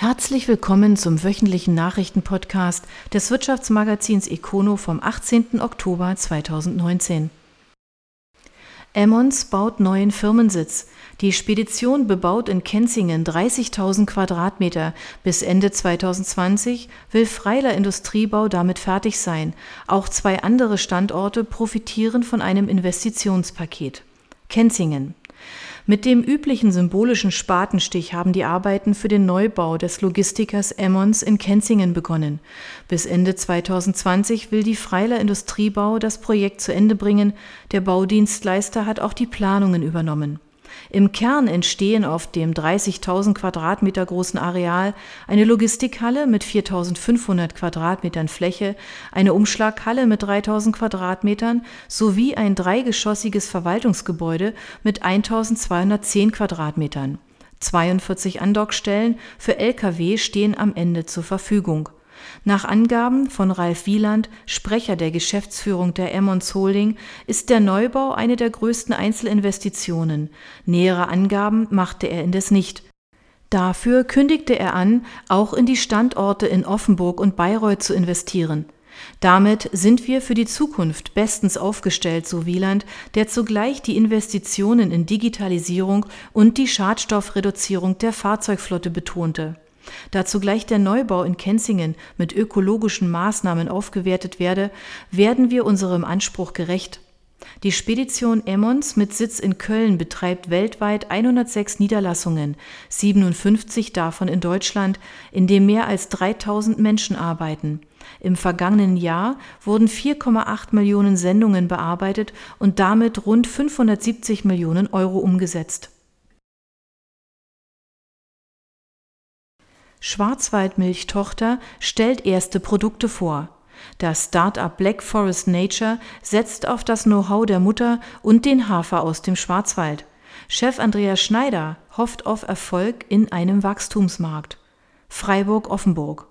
Herzlich willkommen zum wöchentlichen Nachrichtenpodcast des Wirtschaftsmagazins Econo vom 18. Oktober 2019. Emmons baut neuen Firmensitz. Die Spedition bebaut in Kenzingen 30.000 Quadratmeter. Bis Ende 2020 will Freiler Industriebau damit fertig sein. Auch zwei andere Standorte profitieren von einem Investitionspaket. Kenzingen. Mit dem üblichen symbolischen Spatenstich haben die Arbeiten für den Neubau des Logistikers Emmons in Kenzingen begonnen. Bis Ende 2020 will die Freiler Industriebau das Projekt zu Ende bringen. Der Baudienstleister hat auch die Planungen übernommen. Im Kern entstehen auf dem 30.000 Quadratmeter großen Areal eine Logistikhalle mit 4.500 Quadratmetern Fläche, eine Umschlaghalle mit 3.000 Quadratmetern sowie ein dreigeschossiges Verwaltungsgebäude mit 1.210 Quadratmetern. 42 Andockstellen für Lkw stehen am Ende zur Verfügung nach Angaben von Ralf Wieland, Sprecher der Geschäftsführung der Emmons Holding, ist der Neubau eine der größten Einzelinvestitionen. Nähere Angaben machte er indes nicht. Dafür kündigte er an, auch in die Standorte in Offenburg und Bayreuth zu investieren. Damit sind wir für die Zukunft bestens aufgestellt, so Wieland, der zugleich die Investitionen in Digitalisierung und die Schadstoffreduzierung der Fahrzeugflotte betonte. Da zugleich der Neubau in Kenzingen mit ökologischen Maßnahmen aufgewertet werde, werden wir unserem Anspruch gerecht. Die Spedition Emmons mit Sitz in Köln betreibt weltweit 106 Niederlassungen, 57 davon in Deutschland, in dem mehr als 3000 Menschen arbeiten. Im vergangenen Jahr wurden 4,8 Millionen Sendungen bearbeitet und damit rund 570 Millionen Euro umgesetzt. Schwarzwaldmilch-Tochter stellt erste Produkte vor. Das Start-up Black Forest Nature setzt auf das Know-how der Mutter und den Hafer aus dem Schwarzwald. Chef Andreas Schneider hofft auf Erfolg in einem Wachstumsmarkt. Freiburg-Offenburg.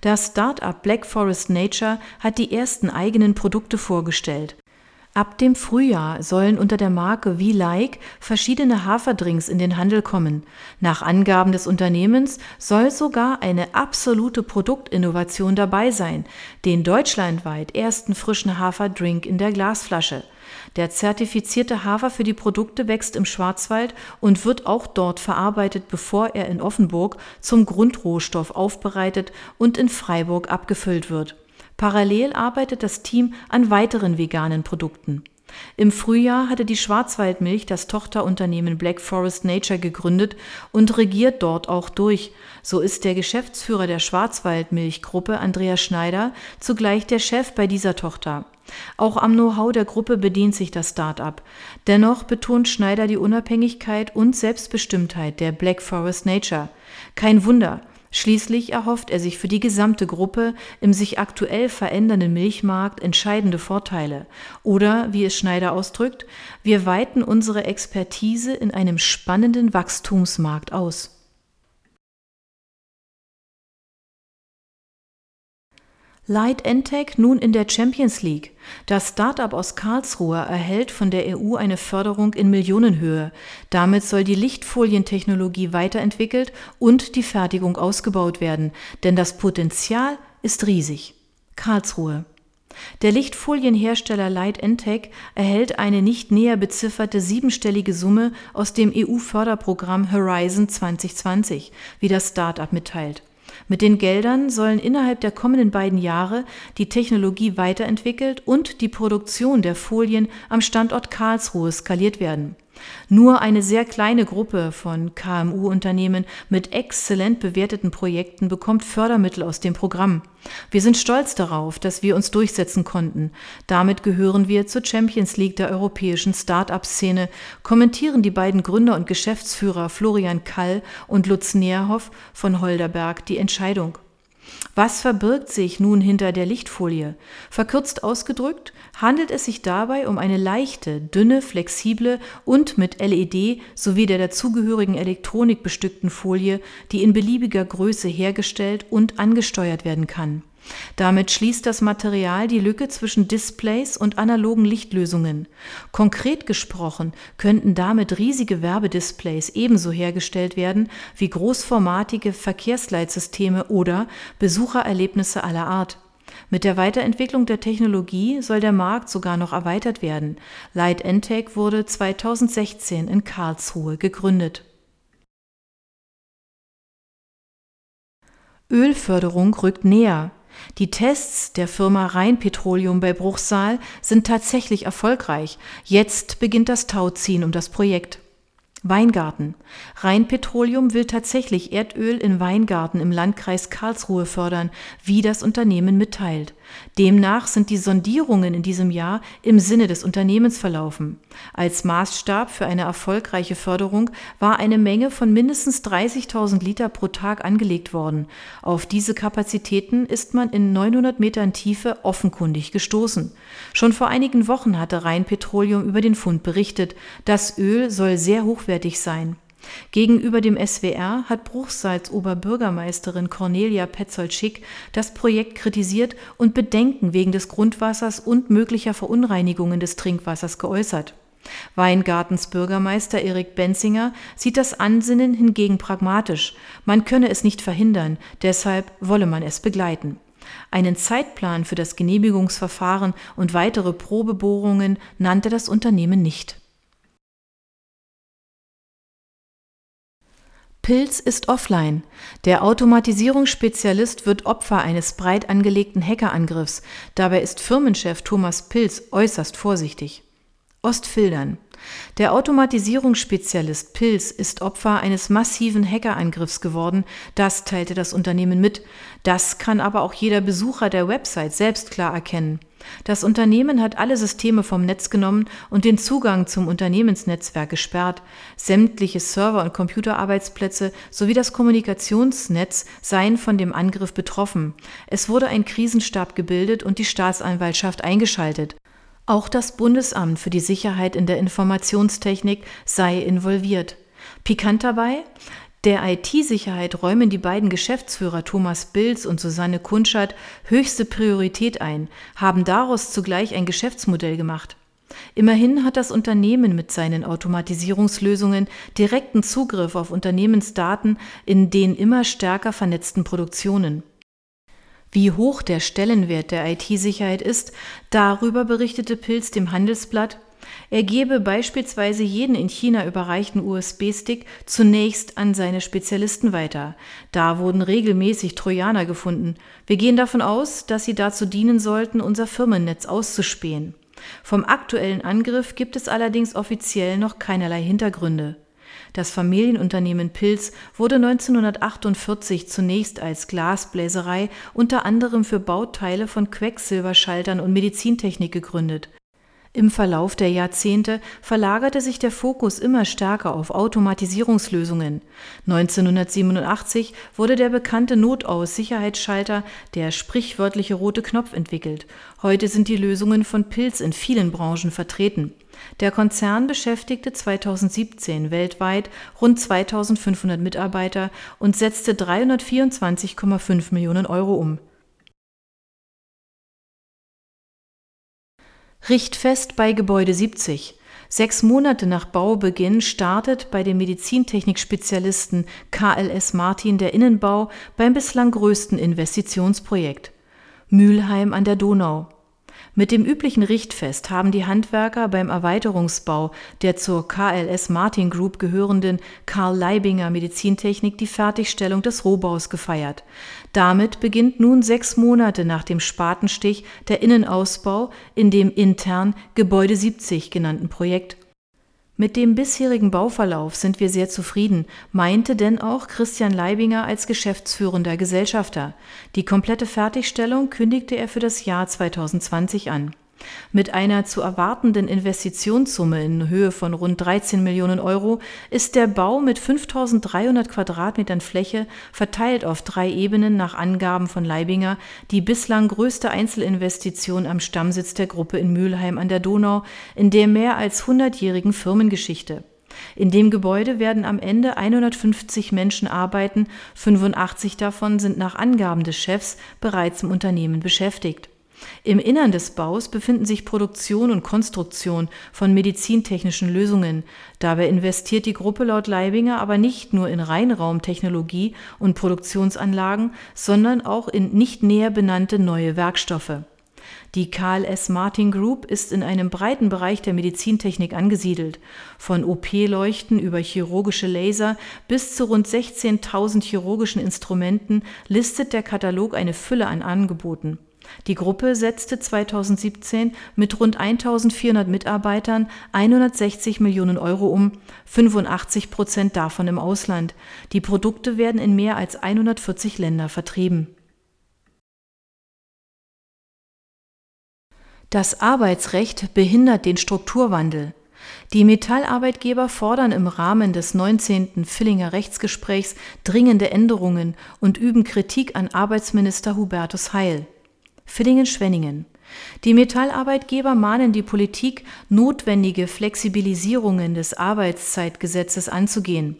Das Start-up Black Forest Nature hat die ersten eigenen Produkte vorgestellt. Ab dem Frühjahr sollen unter der Marke V-Like verschiedene Haferdrinks in den Handel kommen. Nach Angaben des Unternehmens soll sogar eine absolute Produktinnovation dabei sein, den deutschlandweit ersten frischen Haferdrink in der Glasflasche. Der zertifizierte Hafer für die Produkte wächst im Schwarzwald und wird auch dort verarbeitet, bevor er in Offenburg zum Grundrohstoff aufbereitet und in Freiburg abgefüllt wird. Parallel arbeitet das Team an weiteren veganen Produkten. Im Frühjahr hatte die Schwarzwaldmilch das Tochterunternehmen Black Forest Nature gegründet und regiert dort auch durch. So ist der Geschäftsführer der Schwarzwaldmilchgruppe Andreas Schneider zugleich der Chef bei dieser Tochter. Auch am Know-how der Gruppe bedient sich das Start-up. Dennoch betont Schneider die Unabhängigkeit und Selbstbestimmtheit der Black Forest Nature. Kein Wunder, Schließlich erhofft er sich für die gesamte Gruppe im sich aktuell verändernden Milchmarkt entscheidende Vorteile. Oder, wie es Schneider ausdrückt, wir weiten unsere Expertise in einem spannenden Wachstumsmarkt aus. Light Entech nun in der Champions League. Das Startup aus Karlsruhe erhält von der EU eine Förderung in Millionenhöhe. Damit soll die Lichtfolientechnologie weiterentwickelt und die Fertigung ausgebaut werden, denn das Potenzial ist riesig. Karlsruhe. Der Lichtfolienhersteller Light Entech erhält eine nicht näher bezifferte siebenstellige Summe aus dem EU-Förderprogramm Horizon 2020, wie das Startup mitteilt. Mit den Geldern sollen innerhalb der kommenden beiden Jahre die Technologie weiterentwickelt und die Produktion der Folien am Standort Karlsruhe skaliert werden nur eine sehr kleine Gruppe von KMU-Unternehmen mit exzellent bewerteten Projekten bekommt Fördermittel aus dem Programm. Wir sind stolz darauf, dass wir uns durchsetzen konnten. Damit gehören wir zur Champions League der europäischen Start-up-Szene, kommentieren die beiden Gründer und Geschäftsführer Florian Kall und Lutz Neerhoff von Holderberg die Entscheidung. Was verbirgt sich nun hinter der Lichtfolie? Verkürzt ausgedrückt handelt es sich dabei um eine leichte, dünne, flexible und mit LED sowie der dazugehörigen Elektronik bestückten Folie, die in beliebiger Größe hergestellt und angesteuert werden kann. Damit schließt das Material die Lücke zwischen Displays und analogen Lichtlösungen. Konkret gesprochen könnten damit riesige Werbedisplays ebenso hergestellt werden wie großformatige Verkehrsleitsysteme oder Besuchererlebnisse aller Art. Mit der Weiterentwicklung der Technologie soll der Markt sogar noch erweitert werden. Light Entech wurde 2016 in Karlsruhe gegründet. Ölförderung rückt näher. Die Tests der Firma Rheinpetroleum bei Bruchsal sind tatsächlich erfolgreich. Jetzt beginnt das Tauziehen um das Projekt. Weingarten. Rheinpetroleum will tatsächlich Erdöl in Weingarten im Landkreis Karlsruhe fördern, wie das Unternehmen mitteilt. Demnach sind die Sondierungen in diesem Jahr im Sinne des Unternehmens verlaufen. Als Maßstab für eine erfolgreiche Förderung war eine Menge von mindestens 30.000 Liter pro Tag angelegt worden. Auf diese Kapazitäten ist man in 900 Metern Tiefe offenkundig gestoßen. Schon vor einigen Wochen hatte Rheinpetroleum über den Fund berichtet. Das Öl soll sehr hochwertig sein. Gegenüber dem SWR hat Bruchsalz Oberbürgermeisterin Cornelia Petzold-Schick das Projekt kritisiert und Bedenken wegen des Grundwassers und möglicher Verunreinigungen des Trinkwassers geäußert. Weingartens Bürgermeister Erik Benzinger sieht das Ansinnen hingegen pragmatisch. Man könne es nicht verhindern, deshalb wolle man es begleiten. Einen Zeitplan für das Genehmigungsverfahren und weitere Probebohrungen nannte das Unternehmen nicht. Pilz ist offline. Der Automatisierungsspezialist wird Opfer eines breit angelegten Hackerangriffs. Dabei ist Firmenchef Thomas Pilz äußerst vorsichtig. Ostfildern. Der Automatisierungsspezialist Pilz ist Opfer eines massiven Hackerangriffs geworden, das teilte das Unternehmen mit. Das kann aber auch jeder Besucher der Website selbst klar erkennen. Das Unternehmen hat alle Systeme vom Netz genommen und den Zugang zum Unternehmensnetzwerk gesperrt. Sämtliche Server- und Computerarbeitsplätze sowie das Kommunikationsnetz seien von dem Angriff betroffen. Es wurde ein Krisenstab gebildet und die Staatsanwaltschaft eingeschaltet. Auch das Bundesamt für die Sicherheit in der Informationstechnik sei involviert. Pikant dabei, der IT-Sicherheit räumen die beiden Geschäftsführer Thomas Bilz und Susanne Kunschert höchste Priorität ein, haben daraus zugleich ein Geschäftsmodell gemacht. Immerhin hat das Unternehmen mit seinen Automatisierungslösungen direkten Zugriff auf Unternehmensdaten in den immer stärker vernetzten Produktionen. Wie hoch der Stellenwert der IT-Sicherheit ist, darüber berichtete Pilz dem Handelsblatt er gebe beispielsweise jeden in China überreichten USB-Stick zunächst an seine Spezialisten weiter. Da wurden regelmäßig Trojaner gefunden. Wir gehen davon aus, dass sie dazu dienen sollten, unser Firmennetz auszuspähen. Vom aktuellen Angriff gibt es allerdings offiziell noch keinerlei Hintergründe. Das Familienunternehmen Pilz wurde 1948 zunächst als Glasbläserei unter anderem für Bauteile von Quecksilberschaltern und Medizintechnik gegründet. Im Verlauf der Jahrzehnte verlagerte sich der Fokus immer stärker auf Automatisierungslösungen. 1987 wurde der bekannte Notaus-Sicherheitsschalter, der sprichwörtliche rote Knopf, entwickelt. Heute sind die Lösungen von Pilz in vielen Branchen vertreten. Der Konzern beschäftigte 2017 weltweit rund 2500 Mitarbeiter und setzte 324,5 Millionen Euro um. Richtfest bei Gebäude 70. Sechs Monate nach Baubeginn startet bei dem Medizintechnik-Spezialisten KLS Martin der Innenbau beim bislang größten Investitionsprojekt. Mülheim an der Donau. Mit dem üblichen Richtfest haben die Handwerker beim Erweiterungsbau der zur KLS Martin Group gehörenden Karl Leibinger Medizintechnik die Fertigstellung des Rohbaus gefeiert. Damit beginnt nun sechs Monate nach dem Spatenstich der Innenausbau in dem intern Gebäude 70 genannten Projekt mit dem bisherigen Bauverlauf sind wir sehr zufrieden, meinte denn auch Christian Leibinger als geschäftsführender Gesellschafter. Die komplette Fertigstellung kündigte er für das Jahr 2020 an mit einer zu erwartenden Investitionssumme in Höhe von rund 13 Millionen Euro ist der Bau mit 5300 Quadratmetern Fläche verteilt auf drei Ebenen nach Angaben von Leibinger die bislang größte Einzelinvestition am Stammsitz der Gruppe in Mülheim an der Donau in der mehr als hundertjährigen Firmengeschichte. In dem Gebäude werden am Ende 150 Menschen arbeiten, 85 davon sind nach Angaben des Chefs bereits im Unternehmen beschäftigt. Im Innern des Baus befinden sich Produktion und Konstruktion von medizintechnischen Lösungen. Dabei investiert die Gruppe laut Leibinger aber nicht nur in Reinraumtechnologie und Produktionsanlagen, sondern auch in nicht näher benannte neue Werkstoffe. Die KLS Martin Group ist in einem breiten Bereich der Medizintechnik angesiedelt. Von OP-Leuchten über chirurgische Laser bis zu rund 16.000 chirurgischen Instrumenten listet der Katalog eine Fülle an Angeboten. Die Gruppe setzte 2017 mit rund 1400 Mitarbeitern 160 Millionen Euro um, 85 Prozent davon im Ausland. Die Produkte werden in mehr als 140 Länder vertrieben. Das Arbeitsrecht behindert den Strukturwandel. Die Metallarbeitgeber fordern im Rahmen des 19. Villinger Rechtsgesprächs dringende Änderungen und üben Kritik an Arbeitsminister Hubertus Heil. Villingen-Schwenningen. Die Metallarbeitgeber mahnen die Politik, notwendige Flexibilisierungen des Arbeitszeitgesetzes anzugehen.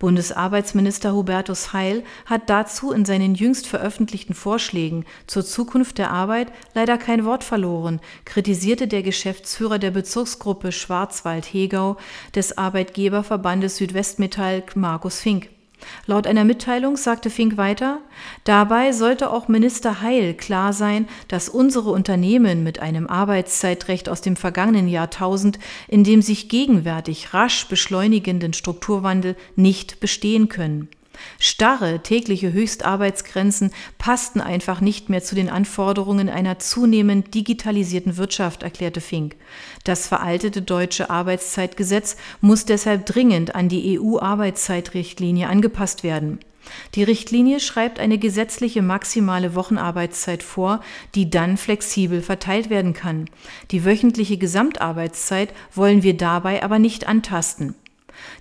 Bundesarbeitsminister Hubertus Heil hat dazu in seinen jüngst veröffentlichten Vorschlägen zur Zukunft der Arbeit leider kein Wort verloren, kritisierte der Geschäftsführer der Bezirksgruppe Schwarzwald-Hegau des Arbeitgeberverbandes Südwestmetall Markus Fink. Laut einer Mitteilung sagte Fink weiter, dabei sollte auch Minister Heil klar sein, dass unsere Unternehmen mit einem Arbeitszeitrecht aus dem vergangenen Jahrtausend, in dem sich gegenwärtig rasch beschleunigenden Strukturwandel nicht bestehen können. Starre tägliche Höchstarbeitsgrenzen passten einfach nicht mehr zu den Anforderungen einer zunehmend digitalisierten Wirtschaft, erklärte Fink. Das veraltete deutsche Arbeitszeitgesetz muss deshalb dringend an die EU-Arbeitszeitrichtlinie angepasst werden. Die Richtlinie schreibt eine gesetzliche maximale Wochenarbeitszeit vor, die dann flexibel verteilt werden kann. Die wöchentliche Gesamtarbeitszeit wollen wir dabei aber nicht antasten.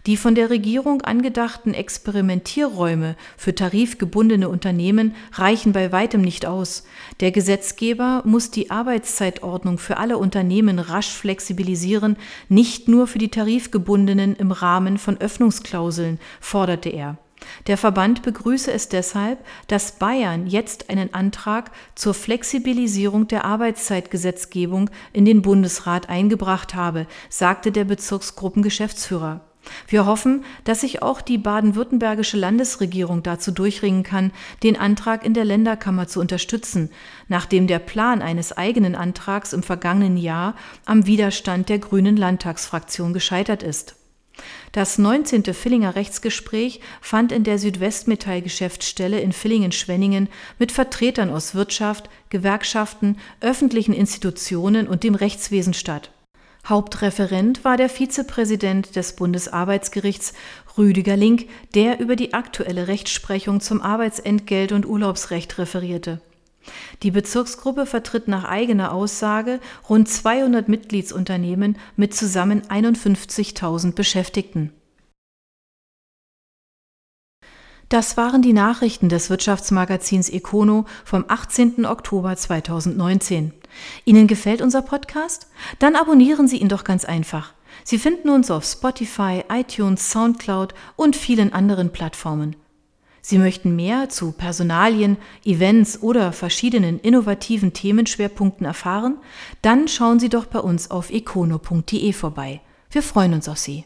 Die von der Regierung angedachten Experimentierräume für tarifgebundene Unternehmen reichen bei weitem nicht aus. Der Gesetzgeber muss die Arbeitszeitordnung für alle Unternehmen rasch flexibilisieren, nicht nur für die tarifgebundenen im Rahmen von Öffnungsklauseln, forderte er. Der Verband begrüße es deshalb, dass Bayern jetzt einen Antrag zur Flexibilisierung der Arbeitszeitgesetzgebung in den Bundesrat eingebracht habe, sagte der Bezirksgruppengeschäftsführer. Wir hoffen, dass sich auch die baden-württembergische Landesregierung dazu durchringen kann, den Antrag in der Länderkammer zu unterstützen, nachdem der Plan eines eigenen Antrags im vergangenen Jahr am Widerstand der Grünen Landtagsfraktion gescheitert ist. Das 19. Villinger Rechtsgespräch fand in der Südwestmetall-Geschäftsstelle in Villingen-Schwenningen mit Vertretern aus Wirtschaft, Gewerkschaften, öffentlichen Institutionen und dem Rechtswesen statt. Hauptreferent war der Vizepräsident des Bundesarbeitsgerichts Rüdiger Link, der über die aktuelle Rechtsprechung zum Arbeitsentgelt und Urlaubsrecht referierte. Die Bezirksgruppe vertritt nach eigener Aussage rund 200 Mitgliedsunternehmen mit zusammen 51.000 Beschäftigten. Das waren die Nachrichten des Wirtschaftsmagazins Econo vom 18. Oktober 2019. Ihnen gefällt unser Podcast? Dann abonnieren Sie ihn doch ganz einfach. Sie finden uns auf Spotify, iTunes, SoundCloud und vielen anderen Plattformen. Sie möchten mehr zu Personalien, Events oder verschiedenen innovativen Themenschwerpunkten erfahren? Dann schauen Sie doch bei uns auf econo.de vorbei. Wir freuen uns auf Sie.